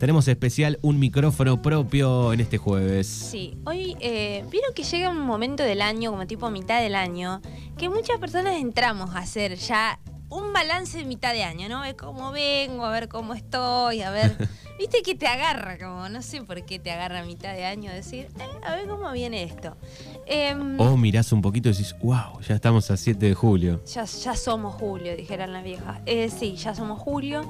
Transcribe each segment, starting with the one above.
tenemos especial un micrófono propio en este jueves. Sí, hoy eh, vieron que llega un momento del año, como tipo mitad del año, que muchas personas entramos a hacer ya un balance de mitad de año, ¿no? Ver cómo vengo, a ver cómo estoy, a ver. Viste que te agarra, como no sé por qué te agarra a mitad de año decir, eh, a ver cómo viene esto. Em, o mirás un poquito y decís, wow, ya estamos a 7 de julio. Ya, ya somos julio, dijeran las viejas. Eh, sí, ya somos julio.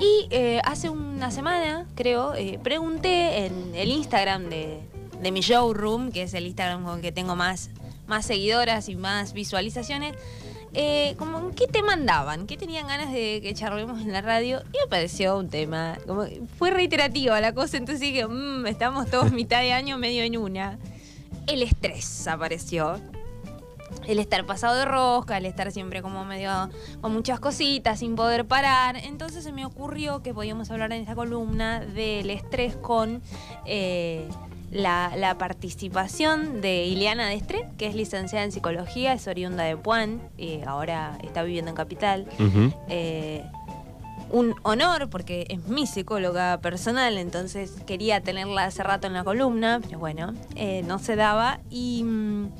Y eh, hace una semana, creo, eh, pregunté en el Instagram de, de mi showroom, que es el Instagram con que tengo más, más seguidoras y más visualizaciones eh, como qué te mandaban, qué tenían ganas de que charlemos en la radio y me pareció un tema, como fue reiterativa la cosa, entonces dije, mmm, estamos todos mitad de año medio en una. El estrés apareció. El estar pasado de rosca, el estar siempre como medio con muchas cositas, sin poder parar. Entonces se me ocurrió que podíamos hablar en esta columna del estrés con eh, la, participación de Ileana Destre, que es licenciada en psicología, es oriunda de Puan, y ahora está viviendo en Capital. Eh, un honor porque es mi psicóloga personal, entonces quería tenerla hace rato en la columna, pero bueno, eh, no se daba. Y mm,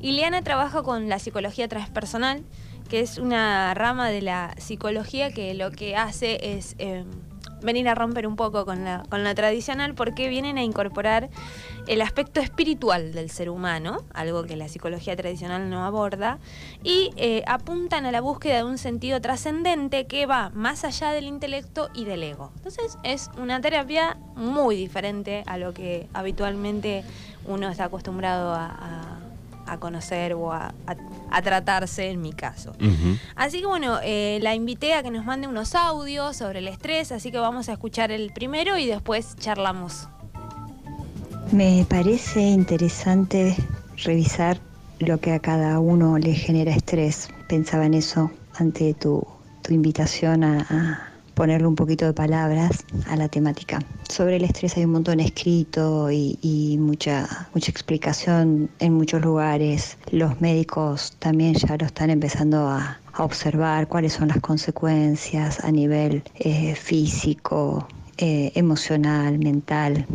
Ileana trabaja con la psicología transpersonal, que es una rama de la psicología que lo que hace es... Em, venir a romper un poco con la, con la tradicional porque vienen a incorporar el aspecto espiritual del ser humano, algo que la psicología tradicional no aborda, y eh, apuntan a la búsqueda de un sentido trascendente que va más allá del intelecto y del ego. Entonces es una terapia muy diferente a lo que habitualmente uno está acostumbrado a a conocer o a, tratarse en mi caso. Así que bueno, eh, la invité a que nos mande unos audios sobre el estrés, así que vamos a escuchar el primero y después charlamos. Me parece interesante revisar lo que a cada uno le genera estrés. Pensaba en eso ante tu, invitación a ponerle un poquito de palabras a la temática. Sobre el estrés hay un montón escrito y, mucha, mucha explicación en muchos lugares. Los médicos también ya lo están empezando a, observar cuáles son las consecuencias a nivel eh, físico, eh, emocional, mental.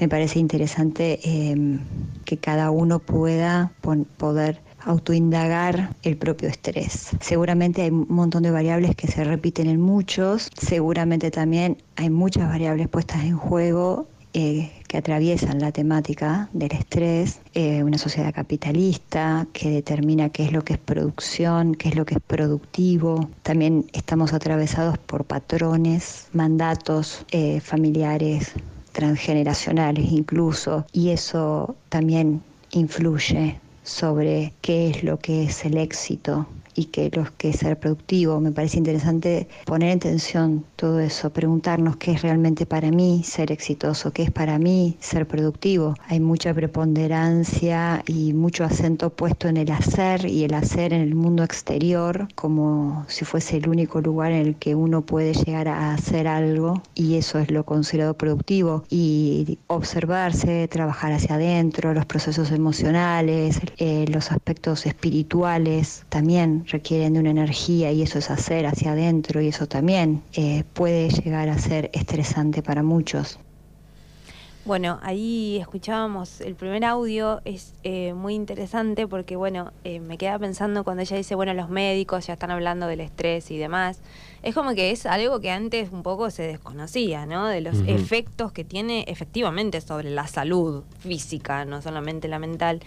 Me parece interesante eh, que cada uno pueda poder autoindagar el propio estrés. Seguramente hay un montón de variables que se repiten en muchos, seguramente también hay muchas variables puestas en juego eh, que atraviesan la temática del estrés, eh, una sociedad capitalista que determina qué es lo que es producción, qué es lo que es productivo. También estamos atravesados por patrones, mandatos eh, familiares, transgeneracionales incluso, y eso también influye sobre qué es lo que es el éxito y que lo que ser productivo. Me parece interesante poner en tensión todo eso, preguntarnos qué es realmente para mí ser exitoso, qué es para mí ser productivo. Hay mucha preponderancia y mucho acento puesto en el hacer y el hacer en el mundo exterior como si fuese el único lugar en el que uno puede llegar a hacer algo y eso es lo considerado productivo y observarse, trabajar hacia adentro, los procesos emocionales, eh, los aspectos espirituales también requieren de una energía y eso es hacer hacia adentro y eso también eh, puede llegar a ser estresante para muchos. Bueno, ahí escuchábamos el primer audio, es eh, muy interesante porque, bueno, eh, me queda pensando cuando ella dice, bueno, los médicos ya están hablando del estrés y demás, es como que es algo que antes un poco se desconocía, ¿no? De los efectos que tiene efectivamente sobre la salud física, no solamente la mental.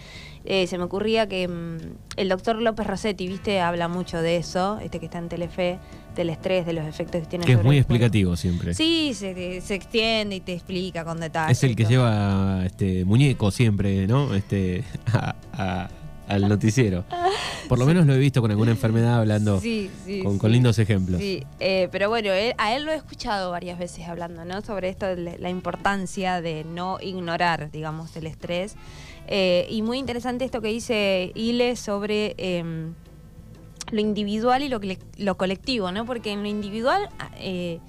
Eh, se me ocurría que mm, el doctor López Rossetti, viste, habla mucho de eso, este que está en Telefe, del estrés, de los efectos que tiene. Que es muy explicativo siempre. Sí, se, se, extiende y te explica con detalle. Es el que lleva este muñeco siempre, ¿no? Este al noticiero. Por lo menos lo he visto con alguna enfermedad hablando con, lindos ejemplos. Sí, eh, pero bueno, a él lo he escuchado varias veces hablando, ¿no? Sobre esto, la importancia de no ignorar, digamos, el estrés. Eh, y muy interesante esto que dice Ile sobre em, lo individual y lo, lo colectivo, ¿no? Porque en lo individual... Eh,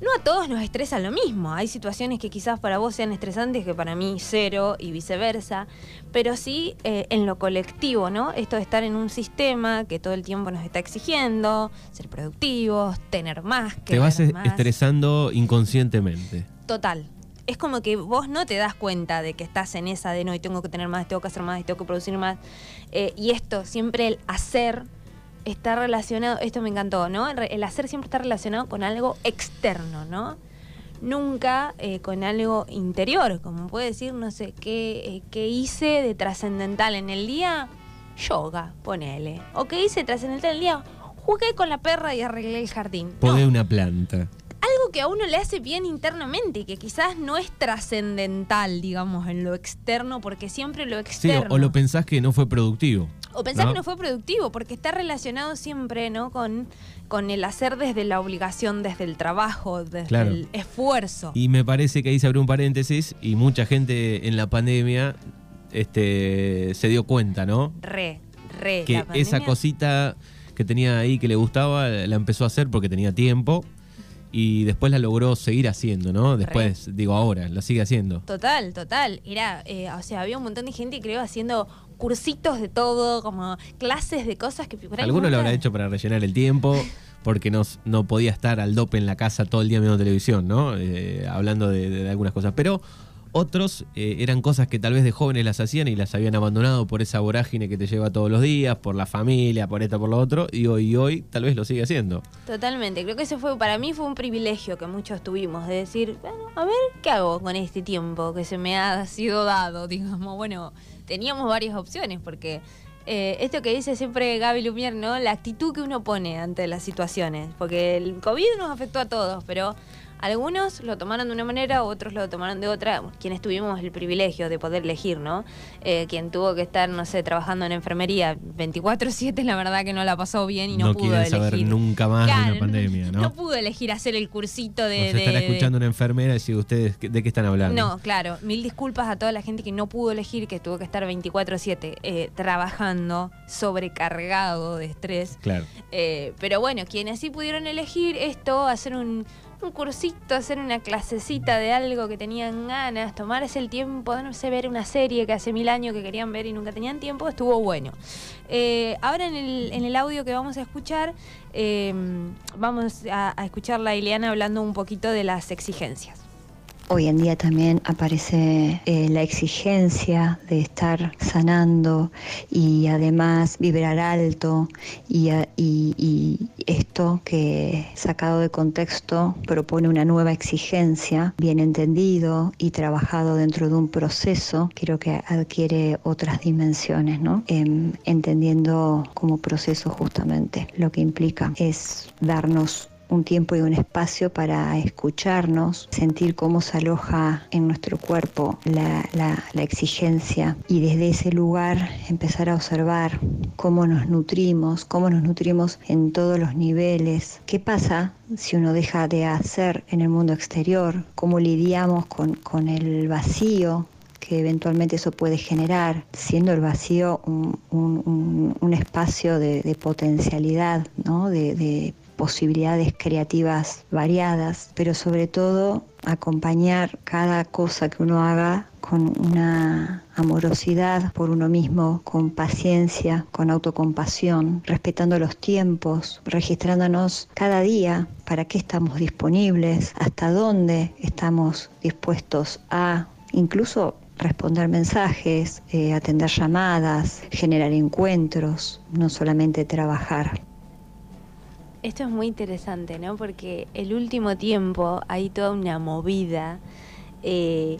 no a todos nos estresa lo mismo. Hay situaciones que quizás para vos sean estresantes que para mí cero y viceversa. Pero sí eh, en lo colectivo, ¿no? Esto de estar en un sistema que todo el tiempo nos está exigiendo, ser productivos, tener más. Que Te vas estresando inconscientemente. Total. Es como que vos no te das cuenta de que estás en esa de no, y tengo que tener más, tengo que hacer más, tengo que producir más. Eh, y esto, siempre el hacer está relacionado, esto me encantó, ¿no? El hacer siempre está relacionado con algo externo, ¿no? Nunca eh, con algo interior, como puede decir, no sé, ¿qué, eh, hice de trascendental en el día? Yoga, ponele. ¿O qué hice trascendental en el día? Jugué con la perra y arreglé el jardín. Podé una planta. Algo que a uno le hace bien internamente y que quizás no es trascendental, digamos, en lo externo, porque siempre lo externo. Sí, o lo pensás que no fue productivo. O pensar que no fue productivo, porque está relacionado siempre, ¿no? Con, con el hacer desde la obligación, desde el trabajo, desde el esfuerzo. Y me parece que ahí se abrió un paréntesis y mucha gente en la pandemia este, se dio cuenta, ¿no? Re, re. Que esa cosita que tenía ahí que le gustaba, la empezó a hacer porque tenía tiempo y después la logró seguir haciendo, ¿no? Después, digo ahora, la sigue haciendo. Total, total. Era, eh, o sea, había un montón de gente, creo, haciendo cursitos de todo, como clases de cosas que... Algunos lo habrá hecho para rellenar el tiempo, porque no, no podía estar al dope en la casa todo el día viendo televisión, ¿no? Eh, hablando de, algunas cosas. Pero otros eh, eran cosas que tal vez de jóvenes las hacían y las habían abandonado por esa vorágine que te lleva todos los días, por la familia, por esto, por lo otro, y hoy, hoy tal vez lo sigue haciendo. Totalmente, creo que ese fue, para mí fue un privilegio que muchos tuvimos, de decir, bueno, a ver, ¿qué hago con este tiempo que se me ha sido dado? Digamos, bueno, teníamos varias opciones, porque eh, esto que dice siempre Gaby Lumier, ¿no? La actitud que uno pone ante las situaciones, porque el COVID nos afectó a todos, pero algunos lo tomaron de una manera, otros lo tomaron de otra, quienes tuvimos el privilegio de poder elegir, ¿no? Eh, quien tuvo que estar, no sé, trabajando en enfermería 24/7, la verdad que no la pasó bien y no, pudo elegir. saber nunca más de una pandemia, ¿no? No pudo elegir hacer el cursito de... Nos estará escuchando una enfermera y si ustedes, ¿de qué están hablando? No, claro, mil disculpas a toda la gente que no pudo elegir, que tuvo que estar 24/7 eh, trabajando, sobrecargado de estrés. Claro. Eh, pero bueno, quienes sí pudieron elegir esto, hacer un un cursito, hacer una clasecita de algo que tenían ganas, tomarse el tiempo de no sé, ver una serie que hace mil años que querían ver y nunca tenían tiempo, estuvo bueno. Eh, ahora en el, en el, audio que vamos a escuchar, eh, vamos a, a escuchar a Ileana hablando un poquito de las exigencias. Hoy en día también aparece eh, la exigencia de estar sanando y además vibrar alto y, esto que sacado de contexto propone una nueva exigencia, bien entendido y trabajado dentro de un proceso, creo que adquiere otras dimensiones, ¿no? Em, entendiendo como proceso justamente lo que implica es darnos un tiempo y un espacio para escucharnos, sentir cómo se aloja en nuestro cuerpo la, exigencia y desde ese lugar empezar a observar cómo nos nutrimos, cómo nos nutrimos en todos los niveles, qué pasa si uno deja de hacer en el mundo exterior, cómo lidiamos con, el vacío que eventualmente eso puede generar, siendo el vacío un, espacio de, potencialidad, ¿no? de posibilidades creativas variadas, pero sobre todo acompañar cada cosa que uno haga con una amorosidad por uno mismo, con paciencia, con autocompasión, respetando los tiempos, registrándonos cada día para qué estamos disponibles, hasta dónde estamos dispuestos a incluso responder mensajes, eh, atender llamadas, generar encuentros, no solamente trabajar. Esto es muy interesante, ¿no? Porque el último tiempo hay toda una movida eh,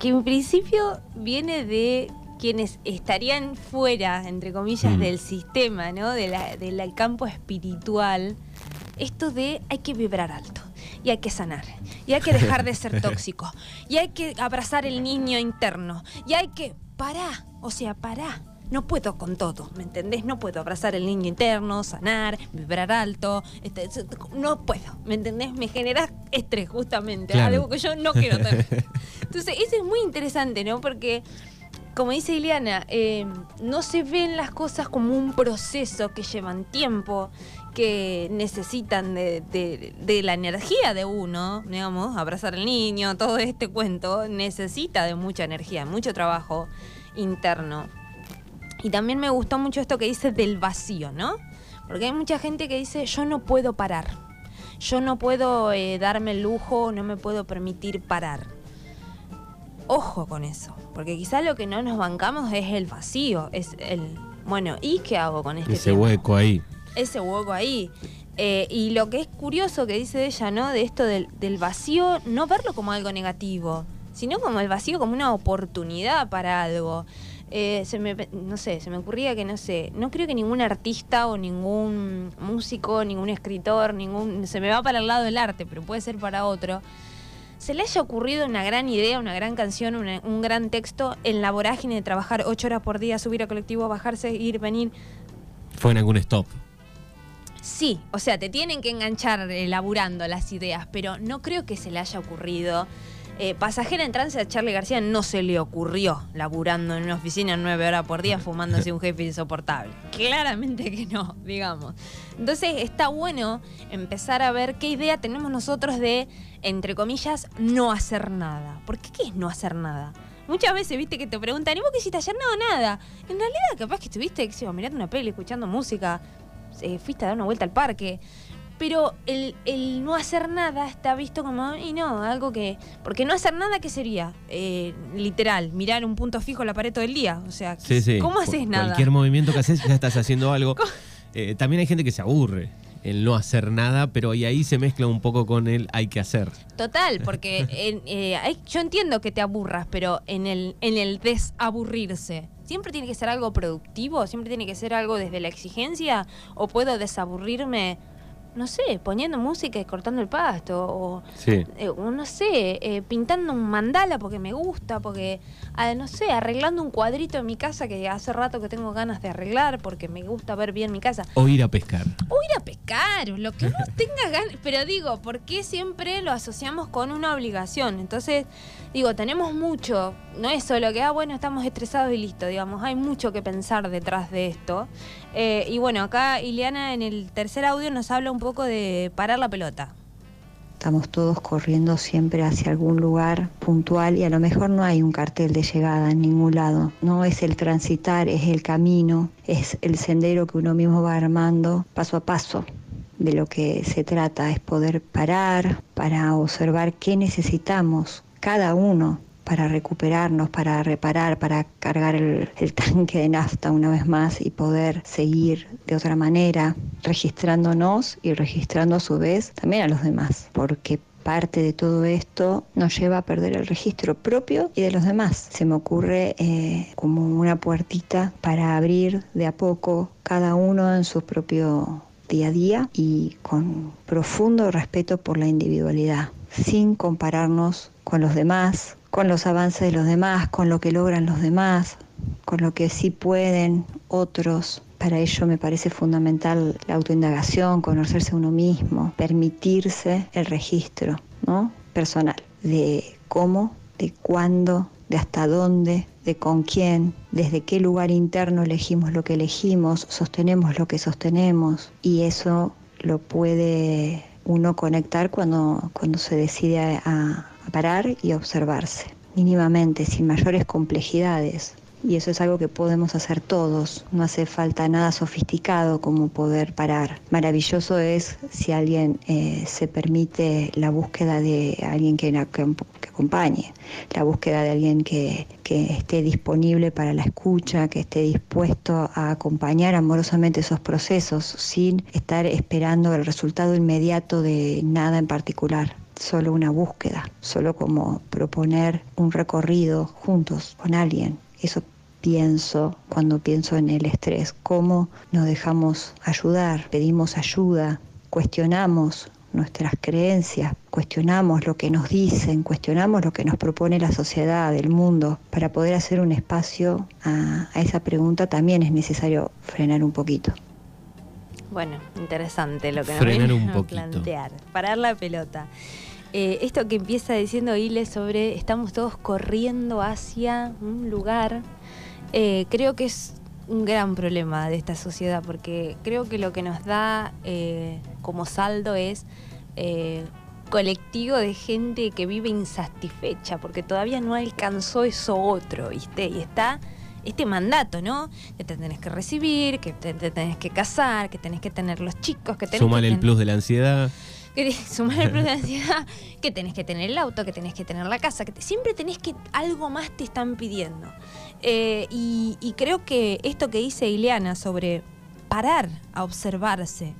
que en principio viene de quienes estarían fuera, entre comillas, mm. del sistema, ¿no? De del campo espiritual. Esto de hay que vibrar alto y hay que sanar y hay que dejar de ser tóxico y hay que abrazar el niño interno y hay que parar, o sea, parar no puedo con todo, ¿me entendés? No puedo abrazar el niño interno, sanar, vibrar alto, este, no puedo, ¿me entendés? Me genera estrés justamente, algo que yo no quiero tener. Entonces, eso es muy interesante, ¿no? Porque como dice Ileana, eh, no se ven las cosas como un proceso que llevan tiempo, que necesitan de, de- de la energía de uno, digamos, abrazar al niño, todo este cuento, necesita de mucha energía, mucho trabajo interno. Y también me gustó mucho esto que dice del vacío, ¿no? Porque hay mucha gente que dice, yo no puedo parar, yo no puedo eh, darme el lujo, no me puedo permitir parar. Ojo con eso, porque quizás lo que no nos bancamos es el vacío, es el, bueno, ¿y qué hago con este Ese hueco ahí. ese hueco ahí. Eh, y lo que es curioso que dice ella, ¿no? De esto del, del vacío, no verlo como algo negativo, sino como el vacío como una oportunidad para algo. Eh, se me, no sé, se me ocurría que no sé, no creo que ningún artista o ningún músico, ningún escritor, ningún, se me va para el lado del arte, pero puede ser para otro, se le haya ocurrido una gran idea, una gran canción, una- un gran texto en la vorágine de trabajar ocho horas por día, subir a colectivo, bajarse, ir, venir, Fue en algún stop. Sí, o sea, te tienen que enganchar eh, laburando las ideas, pero no creo que se le haya ocurrido. Eh, pasajera en trance a Charlie García no se le ocurrió laburando en una oficina nueve horas por día fumándose un jefe insoportable. Claramente que no, digamos. Entonces está bueno empezar a ver qué idea tenemos nosotros de, entre comillas, no hacer nada. ¿Por qué es no hacer nada? Muchas veces, viste, que te preguntan, ¿y vos qué hiciste ayer? No, nada. En realidad, capaz que estuviste, yo, mirando una peli, escuchando música, eh, fuiste a dar una vuelta al parque. Pero el, el no hacer nada está visto como, y no, algo que... Porque no hacer nada, ¿qué sería? Eh, literal, mirar un punto fijo en la pared todo el día. O sea, Sí, sí. ¿cómo haces nada? Cualquier movimiento que haces ya estás haciendo algo. Eh, también hay gente que se aburre el no hacer nada, pero y ahí se mezcla un poco con el hay que hacer. Total, porque en- eh, yo entiendo que te aburras, pero en el, en el desaburrirse, ¿siempre tiene que ser algo productivo? ¿Siempre tiene que ser algo desde la exigencia? ¿O puedo desaburrirme, no sé, poniendo música y cortando el pasto? O, Sí. eh, o no sé, eh, pintando un mandala porque me gusta, porque, ah, no sé, arreglando un cuadrito en mi casa que hace rato que tengo ganas de arreglar porque me gusta ver bien mi casa. O ir a pescar. O ir a pescar, lo que uno tenga ganas. Pero digo, ¿por qué siempre lo asociamos con una obligación? Entonces, digo, tenemos mucho. No es solo que, ah, bueno, estamos estresados y listo, digamos. Hay mucho que pensar detrás de esto. Eh, y bueno, acá Ileana en el tercer audio nos habla un poco de parar la pelota. Estamos todos corriendo siempre hacia algún lugar puntual y a lo mejor no hay un cartel de llegada en ningún lado. No es el transitar, es el camino, es el sendero que uno mismo va armando paso a paso. De lo que se trata es poder parar para observar qué necesitamos cada uno para recuperarnos, para reparar, para cargar el, tanque de nafta una vez más y poder seguir de otra manera, registrándonos y registrando a su vez también a los demás, porque parte de todo esto nos lleva a perder el registro propio y de los demás. Se me ocurre eh, como una puertita para abrir de a poco cada uno en su propio día a día y con profundo respeto por la individualidad, sin compararnos con los demás, con los avances de los demás, con lo que logran los demás, con lo que sí pueden otros. Para ello me parece fundamental la autoindagación, conocerse uno mismo, permitirse el registro ¿no? personal de cómo, de cuándo, de hasta dónde, de con quién, desde qué lugar interno elegimos lo que elegimos, sostenemos lo que sostenemos y eso lo puede uno conectar cuando, cuando se decide a, a parar y observarse, mínimamente, sin mayores complejidades. Y eso es algo que podemos hacer todos, no hace falta nada sofisticado como poder parar. Maravilloso es si alguien eh, se permite la búsqueda de alguien que, que, que acompañe, la búsqueda de alguien que, que esté disponible para la escucha, que esté dispuesto a acompañar amorosamente esos procesos sin estar esperando el resultado inmediato de nada en particular solo una búsqueda, solo como proponer un recorrido juntos con alguien. Eso pienso cuando pienso en el estrés, cómo nos dejamos ayudar, pedimos ayuda, cuestionamos nuestras creencias, cuestionamos lo que nos dicen, cuestionamos lo que nos propone la sociedad, el mundo. Para poder hacer un espacio a, a esa pregunta también es necesario frenar un poquito. Bueno, interesante lo que nos viene un a poquito. plantear. Parar la pelota. Eh, esto que empieza diciendo Ile sobre estamos todos corriendo hacia un lugar. eh, creo que es un gran problema de esta sociedad, porque creo que lo que nos da eh, como saldo es eh, colectivo de gente que vive insatisfecha, porque todavía no alcanzó eso otro, ¿viste? Y está este mandato, ¿no? Que te tenés que recibir, que te, te tenés que casar, que tenés que tener los chicos, que tenés Súmale que el plus de la ansiedad. Que sumar el plus que tenés que tener el auto, que tenés que tener la casa, que siempre tenés que algo más te están pidiendo. Eh, y, y creo que esto que dice Ileana sobre parar a observarse,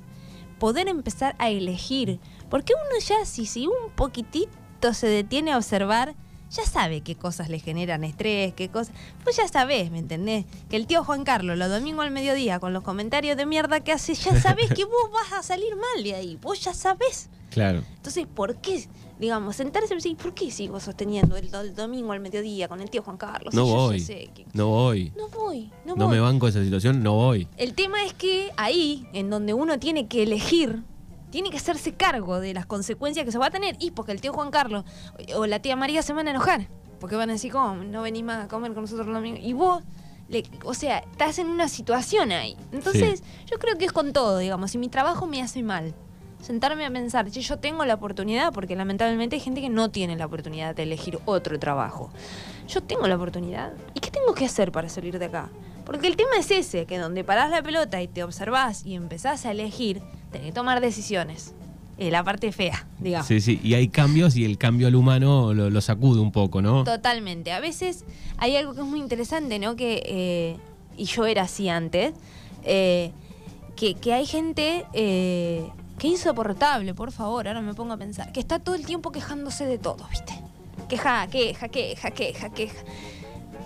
poder empezar a elegir, porque uno ya si, si un poquitito se detiene a observar, ya sabe qué cosas le generan estrés, qué cosas. Pues ya sabés, ¿me entendés? Que el tío Juan Carlos, los domingos al mediodía, con los comentarios de mierda que hace, ya sabés que vos vas a salir mal de ahí. Vos ya sabés. Claro. Entonces, ¿por qué? Digamos, sentarse y decir, ¿por qué sigo sosteniendo el, do- el domingo al mediodía con el tío Juan Carlos? No yo voy. sé que- No voy. No voy, no, No voy. me banco esa situación, no voy. El tema es que ahí, en donde uno tiene que elegir, tiene que hacerse cargo de las consecuencias que se va a tener. Y porque el tío Juan Carlos o la tía María se van a enojar. Porque van a decir, ¿cómo? No venís más a comer con nosotros los domingos. Y vos, le- o sea, estás en una situación ahí. Entonces, yo creo que es con todo, digamos. Si mi trabajo me hace mal, sentarme a pensar, che, yo tengo la oportunidad, porque lamentablemente hay gente que no tiene la oportunidad de elegir otro trabajo. Yo tengo la oportunidad. ¿Y qué tengo que hacer para salir de acá? Porque el tema es ese, que donde parás la pelota y te observás y empezás a elegir, tenés que tomar decisiones. Eh, la parte fea, digamos. Sí, sí. Y hay cambios y el cambio al humano lo, lo sacude un poco, ¿no? Totalmente. A veces hay algo que es muy interesante, ¿no? Que, eh, y yo era así antes, eh, que, que hay gente eh, que insoportable, por favor, ahora me pongo a pensar, que está todo el tiempo quejándose de todo, ¿viste? Queja, queja, queja, queja, queja.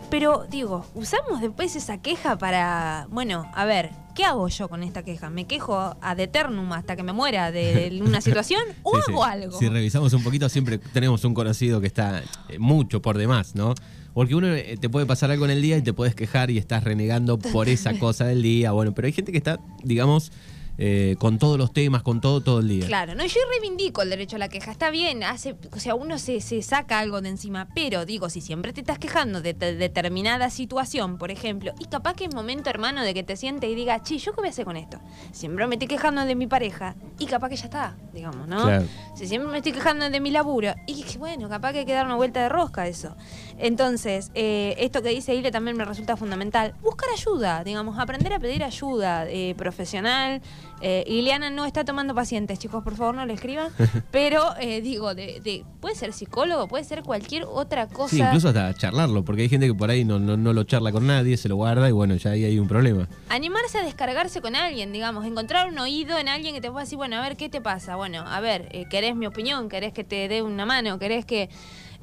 Pero digo, usamos después esa queja para, bueno, a ver, ¿qué hago yo con esta queja? ¿Me quejo ad eternum hasta que me muera de, de una situación o Sí, sí. hago algo? Si revisamos un poquito, siempre tenemos un conocido que está eh, mucho por demás, ¿no? Porque uno eh, te puede pasar algo en el día y te puedes quejar y estás renegando por esa cosa del día. Bueno, pero hay gente que está, digamos, eh, con todos los temas, con todo, todo el día. Claro, no, yo reivindico el derecho a la queja, está bien, hace, o sea, uno se, se saca algo de encima, pero digo, si siempre te estás quejando de, de- determinada situación, por ejemplo, y capaz que es momento, hermano, de que te sientes y digas, chi, ¿yo qué voy a hacer con esto? Siempre me estoy quejando de mi pareja, y capaz que ya está, digamos, ¿no? Claro. Si siempre me estoy quejando de mi laburo, y bueno, capaz que hay que dar una vuelta de rosca eso. Entonces, eh, esto que dice Ile también me resulta fundamental. Buscar ayuda, digamos, aprender a pedir ayuda eh, profesional. Eh, Ileana no está tomando pacientes, chicos, por favor no le escriban. Pero digo, de, de- puede ser psicólogo, puede ser cualquier otra cosa. Sí, incluso hasta charlarlo, porque hay gente que por ahí no, no, no lo charla con nadie, se lo guarda y bueno, ya ahí hay un problema. Animarse a descargarse con alguien, digamos, encontrar un oído en alguien que te pueda decir, bueno, a ver, ¿qué te pasa? Bueno, a ver, eh, ¿querés mi opinión? ¿Querés que te dé una mano? ¿Querés que...?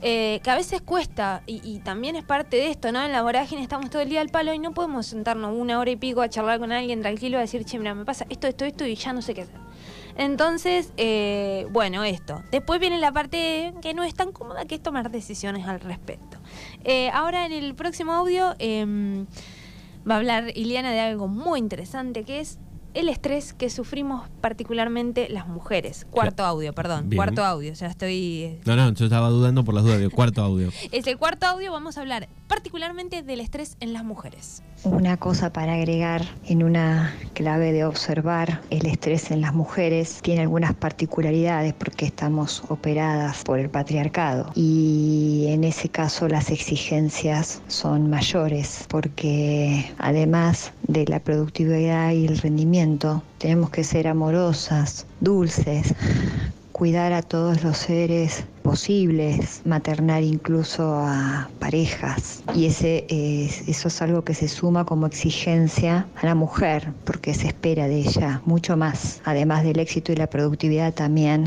eh, que a veces cuesta, y, también es parte de esto, ¿no? En la vorágine estamos todo el día al palo y no podemos sentarnos una hora y pico a charlar con alguien tranquilo y decir, che, mira, me pasa esto, esto, esto y ya no sé qué hacer. Entonces, eh, bueno, esto. Después viene la parte que no es tan cómoda, que es tomar decisiones al respecto. Eh, ahora en el próximo audio em, va a hablar Ileana de algo muy interesante que es el estrés que sufrimos particularmente las mujeres. Cuarto audio, perdón. Bien. Cuarto audio, ya estoy... eh, No, no, yo estaba dudando por las dudas del cuarto audio. Es el cuarto audio, vamos a hablar particularmente del estrés en las mujeres. Una cosa para agregar en una clave de observar el estrés en las mujeres tiene algunas particularidades porque estamos operadas por el patriarcado. Y en ese caso las exigencias son mayores porque además de la productividad y el rendimiento tenemos que ser amorosas, dulces, cuidar a todos los seres posibles, maternar incluso a parejas. Y ese es- eso es algo que se suma como exigencia a la mujer, porque se espera de ella mucho más, además del éxito y la productividad también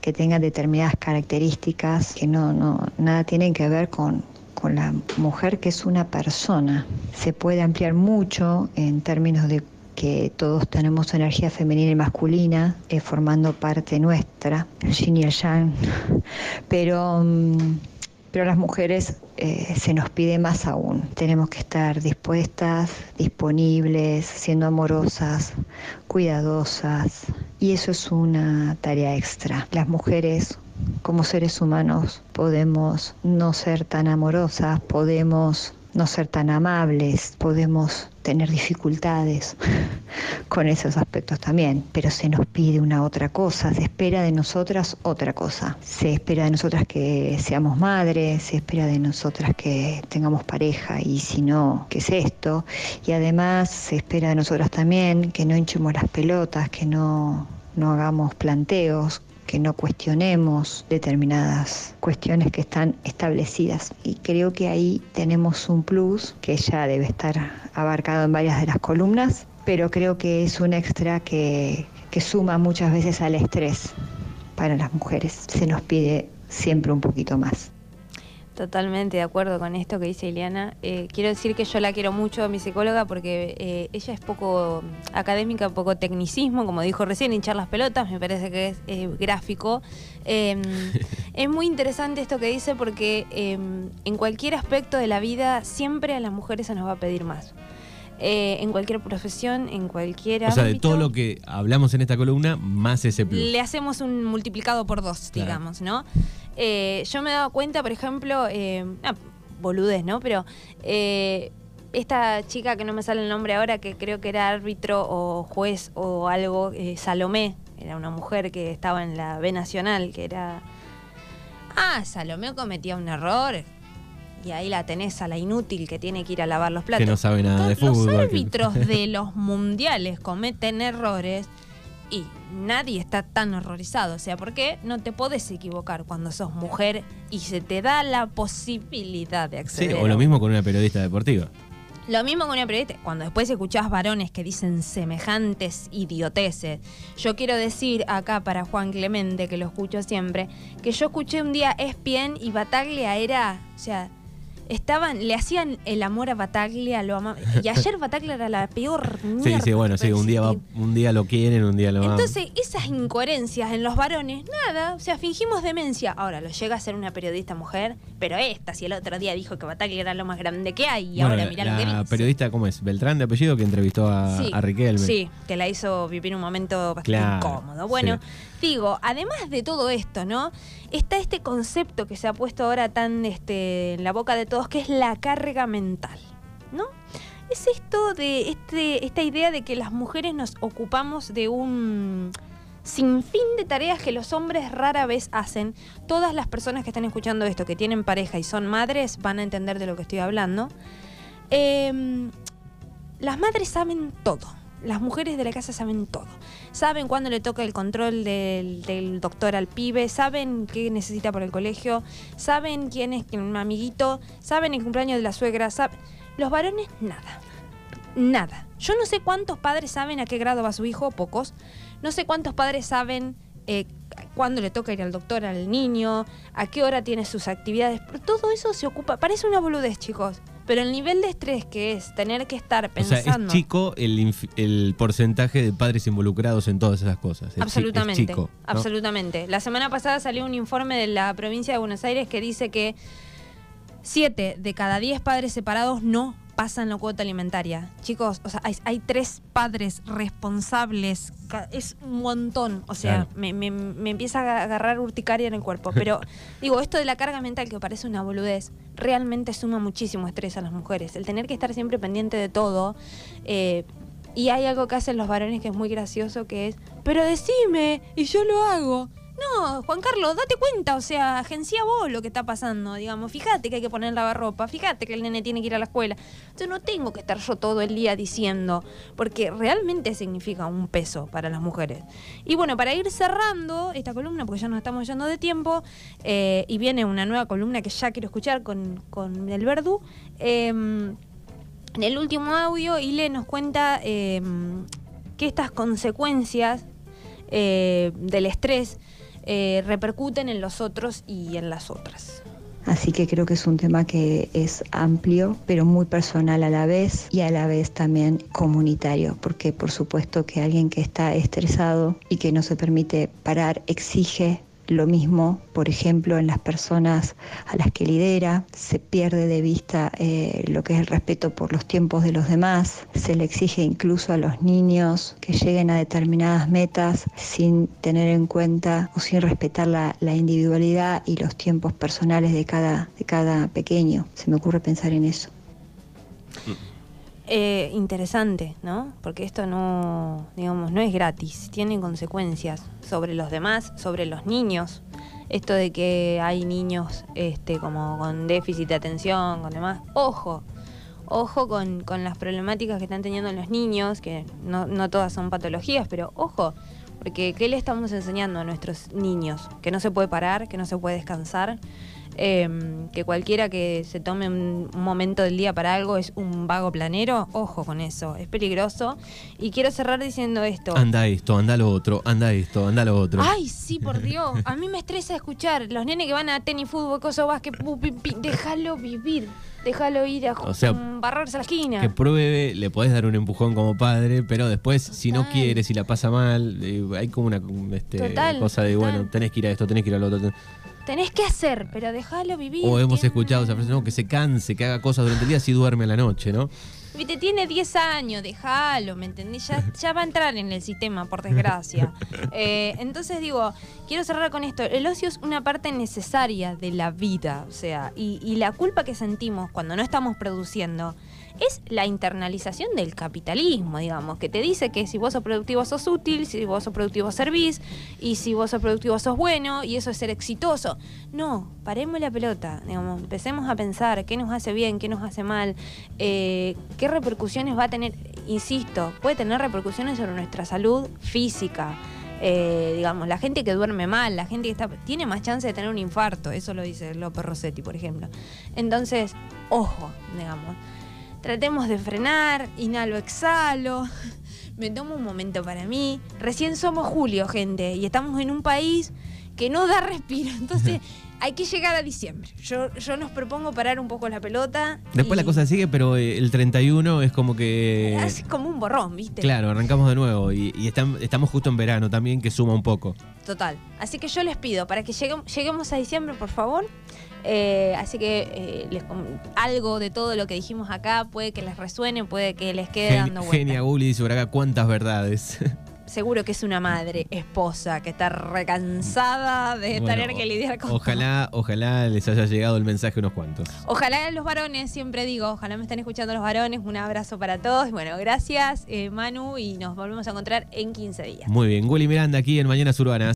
que tenga determinadas características que no, no nada tienen que ver con, con la mujer que es una persona. Se puede ampliar mucho en términos de que todos tenemos energía femenina y masculina eh, formando parte nuestra, el yin y el yang, pero, mm, pero las mujeres eh, se nos pide más aún. Tenemos que estar dispuestas, disponibles, siendo amorosas, cuidadosas, y eso es una tarea extra. Las mujeres como seres humanos podemos no ser tan amorosas, podemos no ser tan amables, podemos tener dificultades con esos aspectos también, pero se nos pide una otra cosa, se espera de nosotras otra cosa, se espera de nosotras que seamos madres, se espera de nosotras que tengamos pareja y si no, ¿qué es esto? Y además se espera de nosotras también que no hinchemos las pelotas, que no, no hagamos planteos, que no cuestionemos determinadas cuestiones que están establecidas. Y creo que ahí tenemos un plus que ya debe estar abarcado en varias de las columnas, pero creo que es un extra que, que suma muchas veces al estrés para las mujeres. Se nos pide siempre un poquito más. Totalmente de acuerdo con esto que dice Ileana. Eh, quiero decir que yo la quiero mucho a mi psicóloga porque eh, ella es poco académica, poco tecnicismo, como dijo recién, hinchar las pelotas, me parece que es eh, gráfico. Em, es muy interesante esto que dice porque em, en cualquier aspecto de la vida siempre a las mujeres se nos va a pedir más. En cualquier profesión, en cualquier O sea, de todo lo que hablamos en esta columna, más ese plus. Le hacemos un multiplicado por dos, digamos, ¿no? Eh, yo me he dado cuenta, por ejemplo, eh, ah, boludez, ¿no? Pero eh, esta chica que no me sale el nombre ahora, que creo que era árbitro o juez o algo, eh, Salomé, era una mujer que estaba en la B Nacional, que era... Ah, Salomé cometía un error. Y ahí la tenés a la inútil que tiene que ir a lavar los platos. Que no sabe nada de fútbol. Los árbitros de los mundiales cometen errores y nadie está tan horrorizado. O sea, ¿por qué no te podés equivocar cuando sos mujer y se te da la posibilidad de acceder? Sí, o lo mismo con una periodista deportiva. Lo mismo con una periodista. Cuando después escuchás varones que dicen semejantes idioteces. Yo quiero decir acá para Juan Clemente, que lo escucho siempre, que yo escuché un día ESPN y Bataglia era. O sea estaban, le hacían el amor a Bataglia, lo amaban. Y ayer Bataglia era la peor mierda. Sí, sí, bueno, sí, un día, un día lo quieren, un día lo Entonces, esas incoherencias en los varones, nada, o sea, fingimos demencia. Ahora, lo llega a ser una periodista mujer, pero esta, si el otro día dijo que Bataglia era lo más grande que hay, y ahora mirá lo que La periodista, ¿cómo es? Beltrán de apellido, que entrevistó a, sí, a Riquelme. Sí, que la hizo vivir un momento bastante incómodo. Bueno, digo, además de todo esto, ¿no? Está este concepto que se ha puesto ahora tan este, en la boca de todos, que es la carga mental, ¿no? Es esto de este, esta idea de que las mujeres nos ocupamos de un sinfín de tareas que los hombres rara vez hacen. Todas las personas que están escuchando esto, que tienen pareja y son madres, van a entender de lo que estoy hablando. Em, las madres saben todo las mujeres de la casa saben todo. Saben cuándo le toca el control del, doctor al pibe, saben qué necesita por el colegio, saben quién es un amiguito, saben el cumpleaños de la suegra, saben... Los varones, nada. Nada. Yo no sé cuántos padres saben a qué grado va su hijo, pocos. No sé cuántos padres saben eh, cuándo le toca ir al doctor al niño, a qué hora tiene sus actividades. todo eso se ocupa. Parece una boludez, chicos. Pero el nivel de estrés que es tener que estar pensando. O sea, es chico el, porcentaje de padres involucrados en todas esas cosas. absolutamente. Absolutamente. La semana pasada salió un informe de la provincia de Buenos Aires que dice que 7 de cada 10 padres separados no pasan la cuota alimentaria. Chicos, o sea, hay, tres padres responsables, es un montón. O sea, me, empieza a agarrar urticaria en el cuerpo. Pero digo, esto de la carga mental, que parece una boludez, realmente suma muchísimo estrés a las mujeres. El tener que estar siempre pendiente de todo. Eh, y hay algo que hacen los varones que es muy gracioso, que es, pero decime, y yo lo hago. No, Juan Carlos, date cuenta, o sea, agencia vos lo que está pasando, digamos. Fíjate que hay que poner lavarropa, fíjate que el nene tiene que ir a la escuela. Yo no tengo que estar yo todo el día diciendo, porque realmente significa un peso para las mujeres. Y bueno, para ir cerrando esta columna, porque ya nos estamos yendo de tiempo, eh, y viene una nueva columna que ya quiero escuchar con, el Verdú. Em, en el último audio, Ile nos cuenta em, que estas consecuencias eh, del estrés eh, repercuten en los otros y en las otras. Así que creo que es un tema que es amplio, pero muy personal a la vez y a la vez también comunitario, porque por supuesto que alguien que está estresado y que no se permite parar exige lo mismo, por ejemplo, en las personas a las que lidera, se pierde de vista eh, lo que es el respeto por los tiempos de los demás, se le exige incluso a los niños que lleguen a determinadas metas sin tener en cuenta o sin respetar la, individualidad y los tiempos personales de cada, de cada pequeño. Se me ocurre pensar en eso. Eh, interesante, ¿no? Porque esto no, digamos, no es gratis, tiene consecuencias sobre los demás, sobre los niños. Esto de que hay niños este, como con déficit de atención, con demás. Ojo, ojo con, con las problemáticas que están teniendo los niños, que no, no todas son patologías, pero ojo, porque ¿qué le estamos enseñando a nuestros niños? Que no se puede parar, que no se puede descansar, eh, que cualquiera que se tome un, un momento del día para algo es un vago planero, ojo con eso, es peligroso. Y quiero cerrar diciendo esto. Anda esto, anda lo otro, anda esto, anda lo otro. Ay, sí, por Dios. A mí me estresa escuchar los nenes que van a tenis, fútbol, cosas, básquet, déjalo vivir. Déjalo ir a O sea, mm, barrarse a la esquina. Que pruebe, le podés dar un empujón como padre, pero después, si no quiere, si la pasa mal, eh, hay como una este, Total, cosa de, total. bueno, tenés que ir a esto, tenés que ir a lo otro. Tenés que hacer, pero déjalo vivir. O hemos tiene- escuchado esa frase, no, que se canse, que haga cosas durante el día, si duerme a la noche, ¿no? Viste, tiene 10 años, déjalo, ¿me entendés? Ya, ya va a entrar en el sistema, por desgracia. Eh, entonces digo, quiero cerrar con esto. El ocio es una parte necesaria de la vida, o sea, y, y la culpa que sentimos cuando no estamos produciendo es la internalización del capitalismo, digamos, que te dice que si vos sos productivo sos útil, si vos sos productivo servís, y si vos sos productivo sos bueno, y eso es ser exitoso. No, paremos la pelota, digamos, empecemos a pensar qué nos hace bien, qué nos hace mal, eh, qué repercusiones va a tener, insisto, puede tener repercusiones sobre nuestra salud física. Eh, digamos, la gente que duerme mal, la gente que está, tiene más chance de tener un infarto, eso lo dice López Rossetti, por ejemplo. Entonces, ojo, digamos, tratemos de frenar, inhalo, exhalo, me tomo un momento para mí. Recién somos julio, gente, y estamos en un país que no da respiro, entonces hay que llegar a diciembre. Yo, yo nos propongo parar un poco la pelota. Después y la cosa sigue, pero eh, el 31 es como que... Es como un borrón, ¿viste? Claro, arrancamos de nuevo y, y estam- estamos justo en verano también, que suma un poco. Total. Así que yo les pido, para que lleguem- lleguemos a diciembre, por favor. Eh, así que eh, les algo de todo lo que dijimos acá puede que les resuene, puede que les quede Gen- dando vueltas. Genia Guli dice por acá cuántas verdades. Seguro que es una madre, esposa, que está recansada de Bueno, tener que lidiar con Ojalá, ojalá les haya llegado el mensaje unos cuantos. Ojalá los varones, siempre digo, ojalá me estén escuchando los varones. Un abrazo para todos. Bueno, gracias, eh, Manu, y nos volvemos a encontrar en 15 días. Muy bien, Guli Miranda aquí en Mañanas Urbanas.